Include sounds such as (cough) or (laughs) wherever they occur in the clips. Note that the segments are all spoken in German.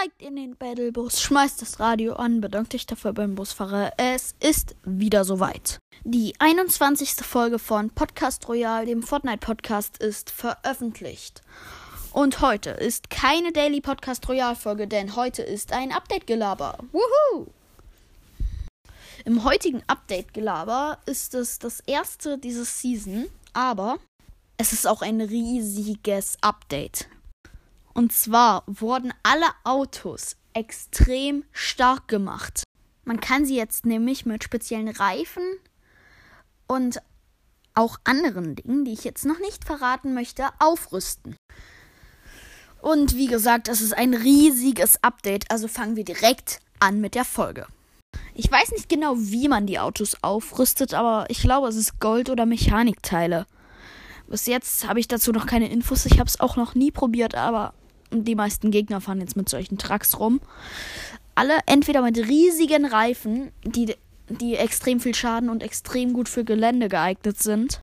steigt in den Battlebus, schmeißt das Radio an, bedankt euch dafür beim Busfahrer. Es ist wieder soweit. Die 21. Folge von Podcast Royal, dem Fortnite-Podcast, ist veröffentlicht. Und heute ist keine Daily Podcast Royal Folge, denn heute ist ein Update-Gelaber. Wuhu! Im heutigen Update-Gelaber ist es das erste dieses Season, aber es ist auch ein riesiges Update. Und zwar wurden alle Autos extrem stark gemacht. Man kann sie jetzt nämlich mit speziellen Reifen und auch anderen Dingen, die ich jetzt noch nicht verraten möchte, aufrüsten. Und wie gesagt, es ist ein riesiges Update, also fangen wir direkt an mit der Folge. Ich weiß nicht genau, wie man die Autos aufrüstet, aber ich glaube, es ist Gold- oder Mechanikteile. Bis jetzt habe ich dazu noch keine Infos. Ich habe es auch noch nie probiert, aber die meisten Gegner fahren jetzt mit solchen Trucks rum. Alle entweder mit riesigen Reifen, die, die extrem viel Schaden und extrem gut für Gelände geeignet sind.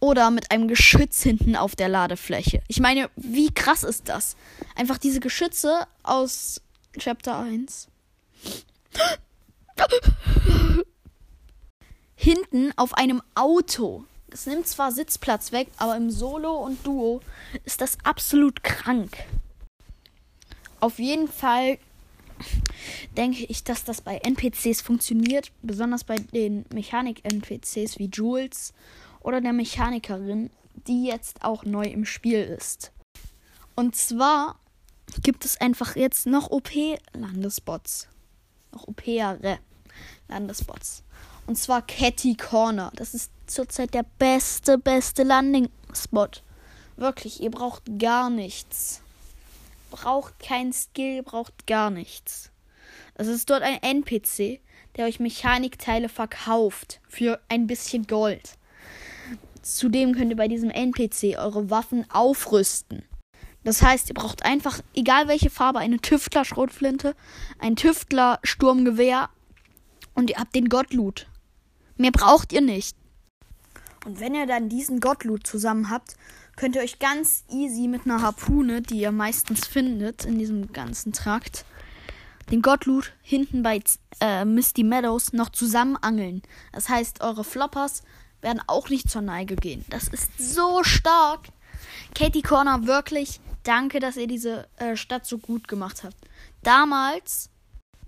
Oder mit einem Geschütz hinten auf der Ladefläche. Ich meine, wie krass ist das? Einfach diese Geschütze aus Chapter 1. Hinten auf einem Auto. Es nimmt zwar Sitzplatz weg, aber im Solo und Duo ist das absolut krank. Auf jeden Fall denke ich, dass das bei NPCs funktioniert, besonders bei den Mechanik-NPCs wie Jules oder der Mechanikerin, die jetzt auch neu im Spiel ist. Und zwar gibt es einfach jetzt noch OP-Landespots. Noch OP-are Landespots. Und zwar Catty Corner. Das ist zurzeit der beste, beste Landing-Spot. Wirklich, ihr braucht gar nichts braucht kein Skill, braucht gar nichts. Es ist dort ein NPC, der euch Mechanikteile verkauft für ein bisschen Gold. Zudem könnt ihr bei diesem NPC eure Waffen aufrüsten. Das heißt, ihr braucht einfach, egal welche Farbe, eine Tüftler-Schrotflinte, ein Tüftler-Sturmgewehr und ihr habt den Gottloot. Mehr braucht ihr nicht. Und wenn ihr dann diesen Gottloot zusammen habt, könnt ihr euch ganz easy mit einer Harpune, die ihr meistens findet in diesem ganzen Trakt, den Gottloot hinten bei äh, Misty Meadows noch zusammen angeln. Das heißt, eure Floppers werden auch nicht zur Neige gehen. Das ist so stark. Katie Corner, wirklich danke, dass ihr diese äh, Stadt so gut gemacht habt. Damals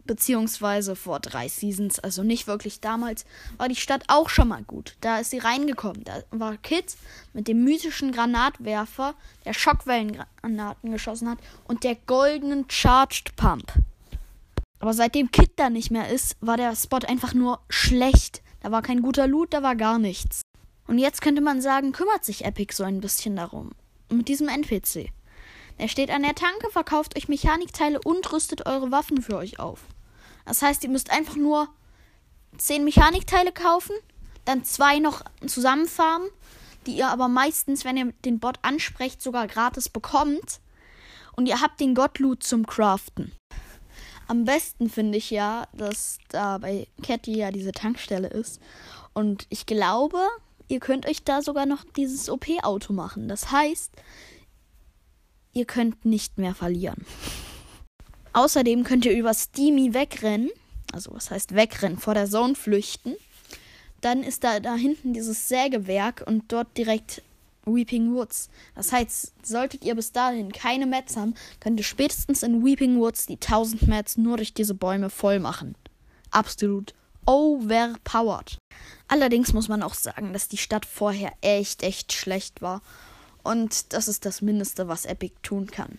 beziehungsweise vor drei Seasons, also nicht wirklich damals, war die Stadt auch schon mal gut. Da ist sie reingekommen. Da war Kid mit dem mythischen Granatwerfer, der Schockwellengranaten geschossen hat und der goldenen Charged Pump. Aber seitdem Kid da nicht mehr ist, war der Spot einfach nur schlecht. Da war kein guter Loot, da war gar nichts. Und jetzt könnte man sagen, kümmert sich Epic so ein bisschen darum. Mit diesem NPC. Er steht an der Tanke, verkauft euch Mechanikteile und rüstet eure Waffen für euch auf. Das heißt, ihr müsst einfach nur 10 Mechanikteile kaufen, dann zwei noch zusammenfarmen, die ihr aber meistens, wenn ihr den Bot ansprecht, sogar gratis bekommt. Und ihr habt den Gottloot zum Craften. Am besten finde ich ja, dass da bei Catty ja diese Tankstelle ist. Und ich glaube, ihr könnt euch da sogar noch dieses OP-Auto machen. Das heißt, ihr könnt nicht mehr verlieren. Außerdem könnt ihr über Steamy wegrennen. Also was heißt wegrennen? Vor der Zone flüchten. Dann ist da, da hinten dieses Sägewerk und dort direkt Weeping Woods. Das heißt, solltet ihr bis dahin keine Mets haben, könnt ihr spätestens in Weeping Woods die 1000 Mets nur durch diese Bäume voll machen. Absolut overpowered. Allerdings muss man auch sagen, dass die Stadt vorher echt, echt schlecht war. Und das ist das Mindeste, was Epic tun kann.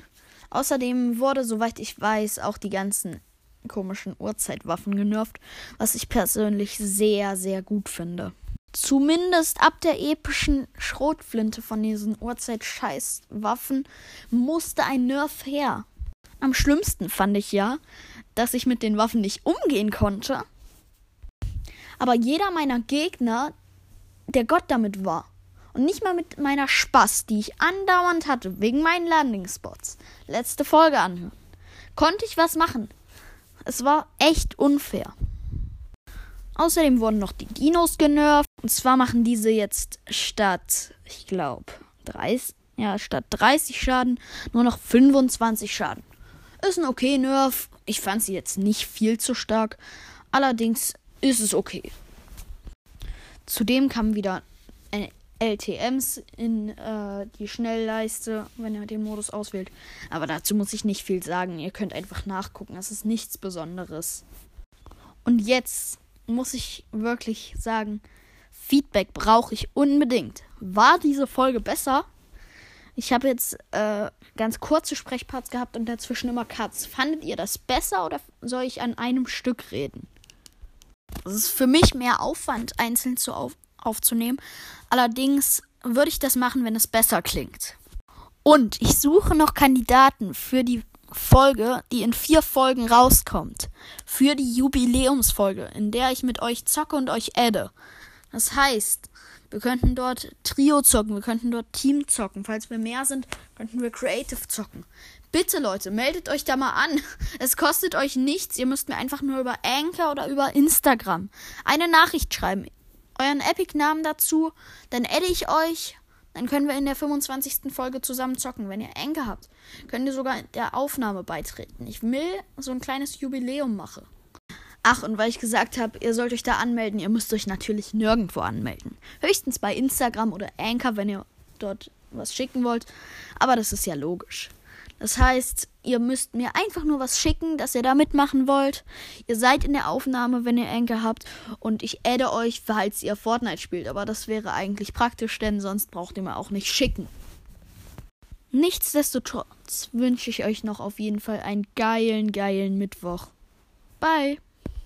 Außerdem wurde, soweit ich weiß, auch die ganzen komischen Uhrzeitwaffen genervt, was ich persönlich sehr, sehr gut finde. Zumindest ab der epischen Schrotflinte von diesen Urzeit-Scheiß-Waffen musste ein Nerf her. Am schlimmsten fand ich ja, dass ich mit den Waffen nicht umgehen konnte. Aber jeder meiner Gegner der Gott damit war. Und nicht mal mit meiner Spaß, die ich andauernd hatte, wegen meinen Landing-Spots. Letzte Folge anhören. Konnte ich was machen. Es war echt unfair. Außerdem wurden noch die Dinos genervt. Und zwar machen diese jetzt statt, ich glaube, 30, ja, statt 30 Schaden nur noch 25 Schaden. Ist ein okay Nerf. Ich fand sie jetzt nicht viel zu stark. Allerdings ist es okay. Zudem kamen wieder LTMs in äh, die Schnellleiste, wenn ihr den Modus auswählt. Aber dazu muss ich nicht viel sagen. Ihr könnt einfach nachgucken. Das ist nichts Besonderes. Und jetzt muss ich wirklich sagen, Feedback brauche ich unbedingt. War diese Folge besser? Ich habe jetzt äh, ganz kurze Sprechparts gehabt und dazwischen immer Cuts. Fandet ihr das besser oder soll ich an einem Stück reden? Es ist für mich mehr Aufwand, einzeln zu auf aufzunehmen. Allerdings würde ich das machen, wenn es besser klingt. Und ich suche noch Kandidaten für die Folge, die in vier Folgen rauskommt. Für die Jubiläumsfolge, in der ich mit euch zocke und euch adde. Das heißt, wir könnten dort Trio zocken, wir könnten dort Team zocken. Falls wir mehr sind, könnten wir Creative zocken. Bitte Leute, meldet euch da mal an. (laughs) Es kostet euch nichts. Ihr müsst mir einfach nur über Anchor oder über Instagram eine Nachricht schreiben. Euren Epic-Namen dazu. Dann adde ich euch. Dann können wir in der 25. Folge zusammen zocken. Wenn ihr Anchor habt, könnt ihr sogar der Aufnahme beitreten. Ich will so ein kleines Jubiläum machen. Ach, und weil ich gesagt habe, ihr sollt euch da anmelden, ihr müsst euch natürlich nirgendwo anmelden. Höchstens bei Instagram oder Anchor, wenn ihr dort was schicken wollt. Aber das ist ja logisch. Das heißt, ihr müsst mir einfach nur was schicken, dass ihr da mitmachen wollt. Ihr seid in der Aufnahme, wenn ihr Anchor habt. Und ich adde euch, falls ihr Fortnite spielt. Aber das wäre eigentlich praktisch, denn sonst braucht ihr mir auch nicht schicken. Nichtsdestotrotz wünsche ich euch noch auf jeden Fall einen geilen, geilen Mittwoch. Bye.